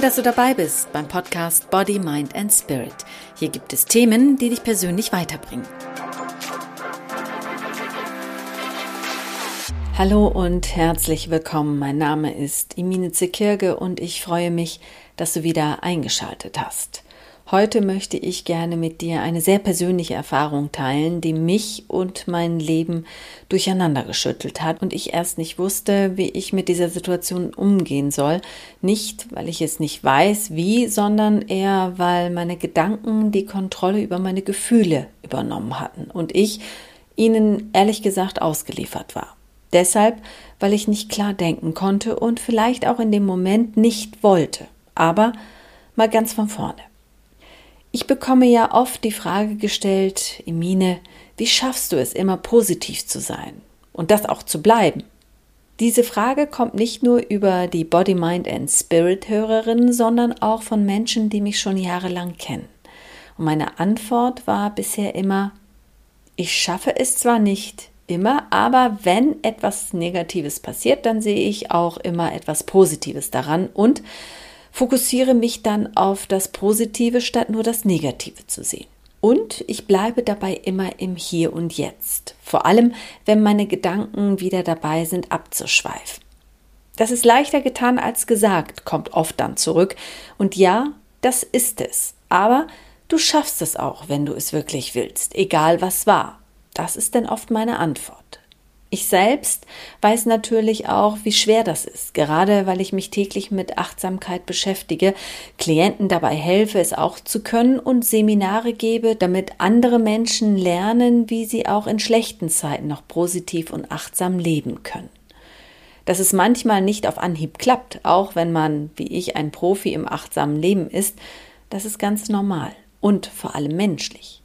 Toll, dass du dabei bist beim Podcast Body, Mind and Spirit. Hier gibt es Themen, die dich persönlich weiterbringen. Hallo und herzlich willkommen. Mein Name ist Imine Zekirge und ich freue mich, dass du wieder eingeschaltet hast. Heute möchte ich gerne mit dir eine sehr persönliche Erfahrung teilen, die mich und mein Leben durcheinander geschüttelt hat und ich erst nicht wusste, wie ich mit dieser Situation umgehen soll. Nicht, weil ich es nicht weiß, wie, sondern eher, weil meine Gedanken die Kontrolle über meine Gefühle übernommen hatten und ich ihnen ehrlich gesagt ausgeliefert war. Deshalb, weil ich nicht klar denken konnte und vielleicht auch in dem Moment nicht wollte. Aber mal ganz von vorne. Ich bekomme ja oft die Frage gestellt, Emine, wie schaffst du es immer positiv zu sein und das auch zu bleiben? Diese Frage kommt nicht nur über die Body, Mind and Spirit Hörerinnen, sondern auch von Menschen, die mich schon jahrelang kennen. Und meine Antwort war bisher immer, ich schaffe es zwar nicht immer, aber wenn etwas Negatives passiert, dann sehe ich auch immer etwas Positives daran und fokussiere mich dann auf das Positive, statt nur das Negative zu sehen. Und ich bleibe dabei immer im Hier und Jetzt, vor allem wenn meine Gedanken wieder dabei sind, abzuschweifen. Das ist leichter getan als gesagt, kommt oft dann zurück. Und ja, das ist es. Aber du schaffst es auch, wenn du es wirklich willst, egal was war. Das ist denn oft meine Antwort. Ich selbst weiß natürlich auch, wie schwer das ist, gerade weil ich mich täglich mit Achtsamkeit beschäftige, Klienten dabei helfe, es auch zu können und Seminare gebe, damit andere Menschen lernen, wie sie auch in schlechten Zeiten noch positiv und achtsam leben können. Dass es manchmal nicht auf Anhieb klappt, auch wenn man, wie ich, ein Profi im achtsamen Leben ist, das ist ganz normal und vor allem menschlich.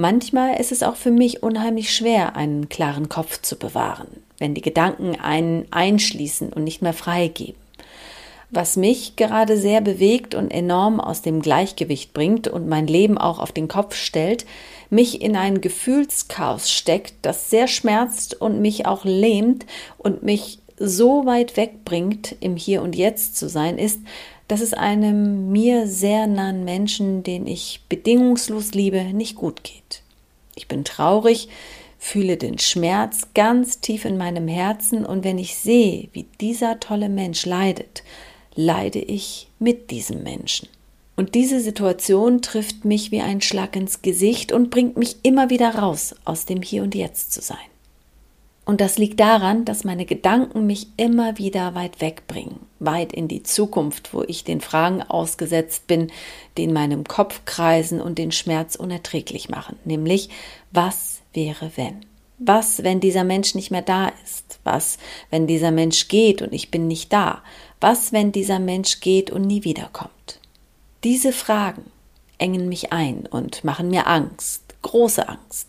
Manchmal ist es auch für mich unheimlich schwer, einen klaren Kopf zu bewahren, wenn die Gedanken einen einschließen und nicht mehr freigeben. Was mich gerade sehr bewegt und enorm aus dem Gleichgewicht bringt und mein Leben auch auf den Kopf stellt, mich in ein Gefühlschaos steckt, das sehr schmerzt und mich auch lähmt und mich so weit wegbringt, im Hier und Jetzt zu sein, ist, dass es einem mir sehr nahen Menschen, den ich bedingungslos liebe, nicht gut geht. Ich bin traurig, fühle den Schmerz ganz tief in meinem Herzen und wenn ich sehe, wie dieser tolle Mensch leidet, leide ich mit diesem Menschen. Und diese Situation trifft mich wie ein Schlag ins Gesicht und bringt mich immer wieder raus aus dem Hier und Jetzt zu sein. Und das liegt daran, dass meine Gedanken mich immer wieder weit wegbringen, weit in die Zukunft, wo ich den Fragen ausgesetzt bin, die in meinem Kopf kreisen und den Schmerz unerträglich machen, nämlich was wäre wenn? Was, wenn dieser Mensch nicht mehr da ist? Was, wenn dieser Mensch geht und ich bin nicht da? Was, wenn dieser Mensch geht und nie wiederkommt? Diese Fragen engen mich ein und machen mir Angst, große Angst.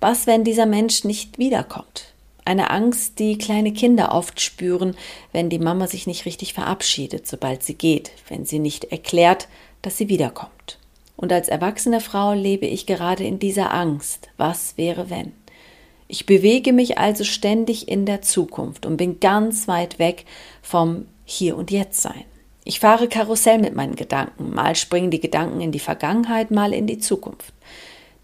Was, wenn dieser Mensch nicht wiederkommt? Eine Angst, die kleine Kinder oft spüren, wenn die Mama sich nicht richtig verabschiedet, sobald sie geht, wenn sie nicht erklärt, dass sie wiederkommt. Und als erwachsene Frau lebe ich gerade in dieser Angst. Was wäre wenn? Ich bewege mich also ständig in der Zukunft und bin ganz weit weg vom Hier und Jetzt sein. Ich fahre Karussell mit meinen Gedanken. Mal springen die Gedanken in die Vergangenheit, mal in die Zukunft.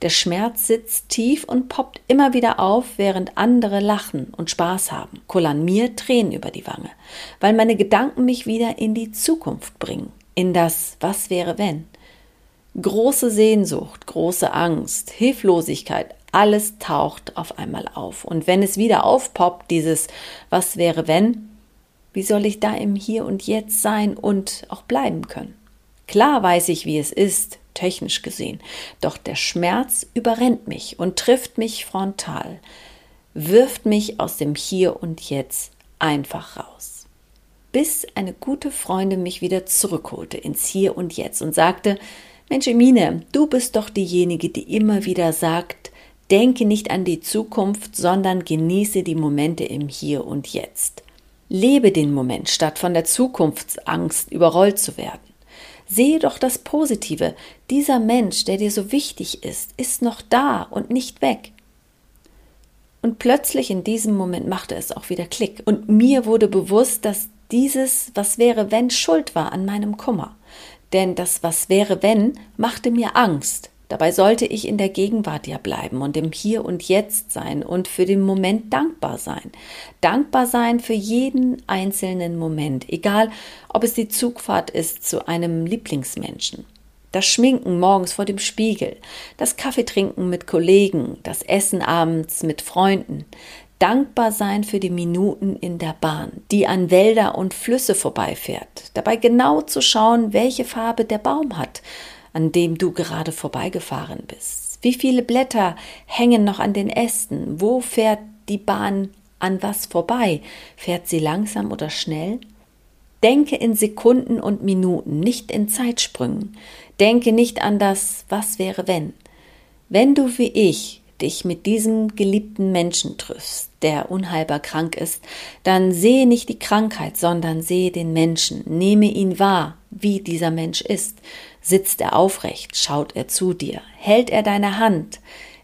Der Schmerz sitzt tief und poppt immer wieder auf, während andere lachen und Spaß haben, kullern mir Tränen über die Wange, weil meine Gedanken mich wieder in die Zukunft bringen, in das Was wäre wenn. Große Sehnsucht, große Angst, Hilflosigkeit, alles taucht auf einmal auf. Und wenn es wieder aufpoppt, dieses Was wäre wenn, wie soll ich da im Hier und Jetzt sein und auch bleiben können? Klar weiß ich, wie es ist, technisch gesehen. Doch der Schmerz überrennt mich und trifft mich frontal, wirft mich aus dem Hier und Jetzt einfach raus. Bis eine gute Freundin mich wieder zurückholte ins Hier und Jetzt und sagte, Mensch, Emine, du bist doch diejenige, die immer wieder sagt, denke nicht an die Zukunft, sondern genieße die Momente im Hier und Jetzt. Lebe den Moment, statt von der Zukunftsangst überrollt zu werden. Sehe doch das Positive. Dieser Mensch, der dir so wichtig ist, ist noch da und nicht weg. Und plötzlich in diesem Moment machte es auch wieder Klick. Und mir wurde bewusst, dass dieses Was wäre wenn schuld war an meinem Kummer. Denn das Was wäre wenn machte mir Angst. Dabei sollte ich in der Gegenwart ja bleiben und im Hier und Jetzt sein und für den Moment dankbar sein. Dankbar sein für jeden einzelnen Moment, egal ob es die Zugfahrt ist zu einem Lieblingsmenschen, das Schminken morgens vor dem Spiegel, das Kaffeetrinken mit Kollegen, das Essen abends mit Freunden, dankbar sein für die Minuten in der Bahn, die an Wälder und Flüsse vorbeifährt, dabei genau zu schauen, welche Farbe der Baum hat, an dem du gerade vorbeigefahren bist. Wie viele Blätter hängen noch an den Ästen? Wo fährt die Bahn an was vorbei? Fährt sie langsam oder schnell? Denke in Sekunden und Minuten, nicht in Zeitsprüngen. Denke nicht an das Was wäre wenn. Wenn du wie ich dich mit diesem geliebten Menschen triffst, der unheilbar krank ist, dann sehe nicht die Krankheit, sondern sehe den Menschen, nehme ihn wahr, wie dieser Mensch ist. Sitzt er aufrecht, schaut er zu dir, hält er deine Hand,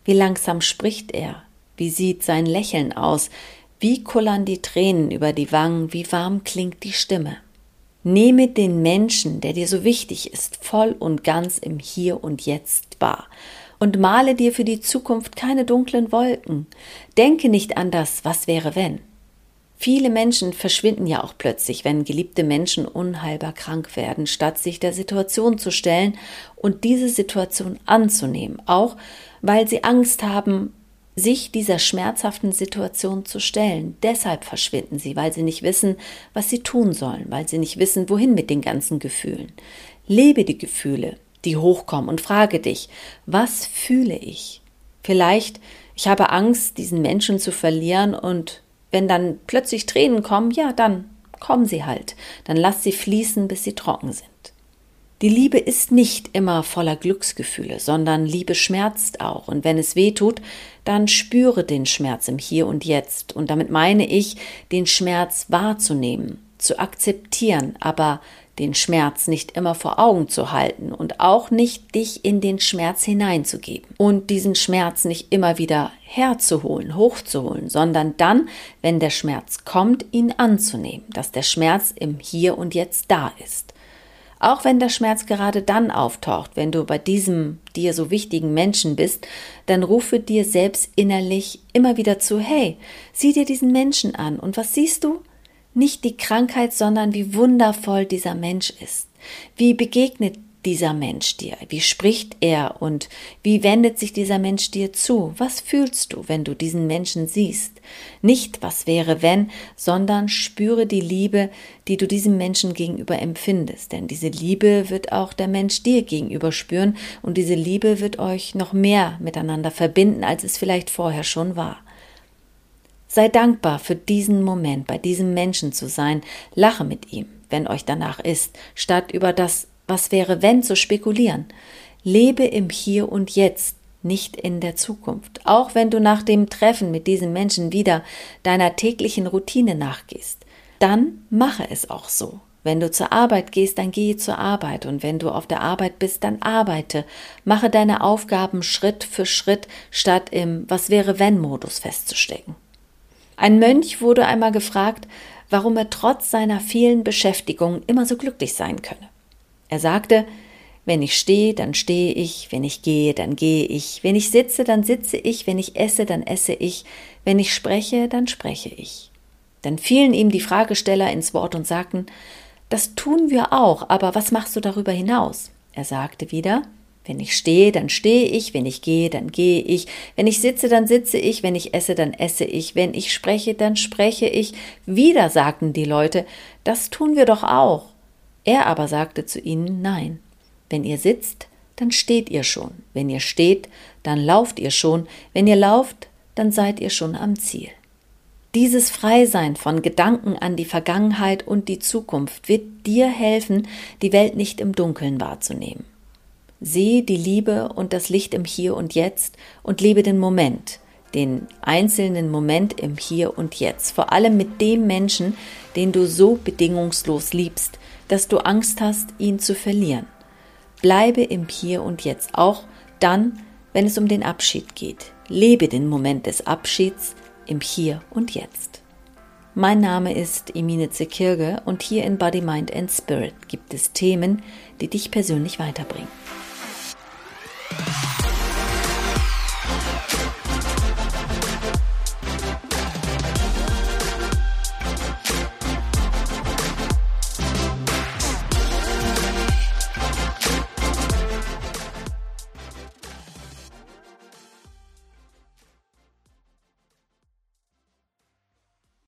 wie langsam spricht er, wie sieht sein Lächeln aus, wie kullern die Tränen über die Wangen, wie warm klingt die Stimme. Nehme den Menschen, der dir so wichtig ist, voll und ganz im Hier und Jetzt wahr und male dir für die Zukunft keine dunklen Wolken. Denke nicht an das, was wäre wenn. Viele Menschen verschwinden ja auch plötzlich, wenn geliebte Menschen unheilbar krank werden, statt sich der Situation zu stellen und diese Situation anzunehmen, auch weil sie Angst haben, sich dieser schmerzhaften Situation zu stellen. Deshalb verschwinden sie, weil sie nicht wissen, was sie tun sollen, weil sie nicht wissen, wohin mit den ganzen Gefühlen. Lebe die Gefühle, die hochkommen und frage dich, was fühle ich? Vielleicht, ich habe Angst, diesen Menschen zu verlieren und wenn dann plötzlich Tränen kommen, ja, dann kommen sie halt. Dann lass sie fließen, bis sie trocken sind. Die Liebe ist nicht immer voller Glücksgefühle, sondern Liebe schmerzt auch. Und wenn es weh tut, dann spüre den Schmerz im Hier und Jetzt. Und damit meine ich, den Schmerz wahrzunehmen, zu akzeptieren, aber den Schmerz nicht immer vor Augen zu halten und auch nicht dich in den Schmerz hineinzugeben und diesen Schmerz nicht immer wieder herzuholen, hochzuholen, sondern dann, wenn der Schmerz kommt, ihn anzunehmen, dass der Schmerz im Hier und Jetzt da ist. Auch wenn der Schmerz gerade dann auftaucht, wenn du bei diesem dir so wichtigen Menschen bist, dann rufe dir selbst innerlich immer wieder zu, hey, sieh dir diesen Menschen an und was siehst du? Nicht die Krankheit, sondern wie wundervoll dieser Mensch ist. Wie begegnet dieser Mensch dir? Wie spricht er und wie wendet sich dieser Mensch dir zu? Was fühlst du, wenn du diesen Menschen siehst? Nicht, was wäre wenn, sondern spüre die Liebe, die du diesem Menschen gegenüber empfindest. Denn diese Liebe wird auch der Mensch dir gegenüber spüren und diese Liebe wird euch noch mehr miteinander verbinden, als es vielleicht vorher schon war. Sei dankbar für diesen Moment, bei diesem Menschen zu sein. Lache mit ihm, wenn euch danach ist, statt über das Was wäre wenn zu spekulieren. Lebe im Hier und Jetzt, nicht in der Zukunft. Auch wenn du nach dem Treffen mit diesem Menschen wieder deiner täglichen Routine nachgehst, dann mache es auch so. Wenn du zur Arbeit gehst, dann gehe zur Arbeit und wenn du auf der Arbeit bist, dann arbeite. Mache deine Aufgaben Schritt für Schritt, statt im Was wäre wenn Modus festzustecken. Ein Mönch wurde einmal gefragt, warum er trotz seiner vielen Beschäftigungen immer so glücklich sein könne. Er sagte, wenn ich stehe, dann stehe ich, wenn ich gehe, dann gehe ich, wenn ich sitze, dann sitze ich, wenn ich esse, dann esse ich, wenn ich spreche, dann spreche ich. Dann fielen ihm die Fragesteller ins Wort und sagten, das tun wir auch, aber was machst du darüber hinaus? Er sagte wieder, wenn ich stehe, dann stehe ich, wenn ich gehe, dann gehe ich, wenn ich sitze, dann sitze ich, wenn ich esse, dann esse ich, wenn ich spreche, dann spreche ich. Wieder sagten die Leute, das tun wir doch auch. Er aber sagte zu ihnen, nein, wenn ihr sitzt, dann steht ihr schon, wenn ihr steht, dann lauft ihr schon, wenn ihr lauft, dann seid ihr schon am Ziel. Dieses Freisein von Gedanken an die Vergangenheit und die Zukunft wird dir helfen, die Welt nicht im Dunkeln wahrzunehmen. Sehe die Liebe und das Licht im Hier und Jetzt und lebe den Moment, den einzelnen Moment im Hier und Jetzt, vor allem mit dem Menschen, den du so bedingungslos liebst, dass du Angst hast, ihn zu verlieren. Bleibe im Hier und Jetzt, auch dann, wenn es um den Abschied geht. Lebe den Moment des Abschieds im Hier und Jetzt. Mein Name ist Emine Zekirge und hier in Body, Mind and Spirit gibt es Themen, die dich persönlich weiterbringen. Bye.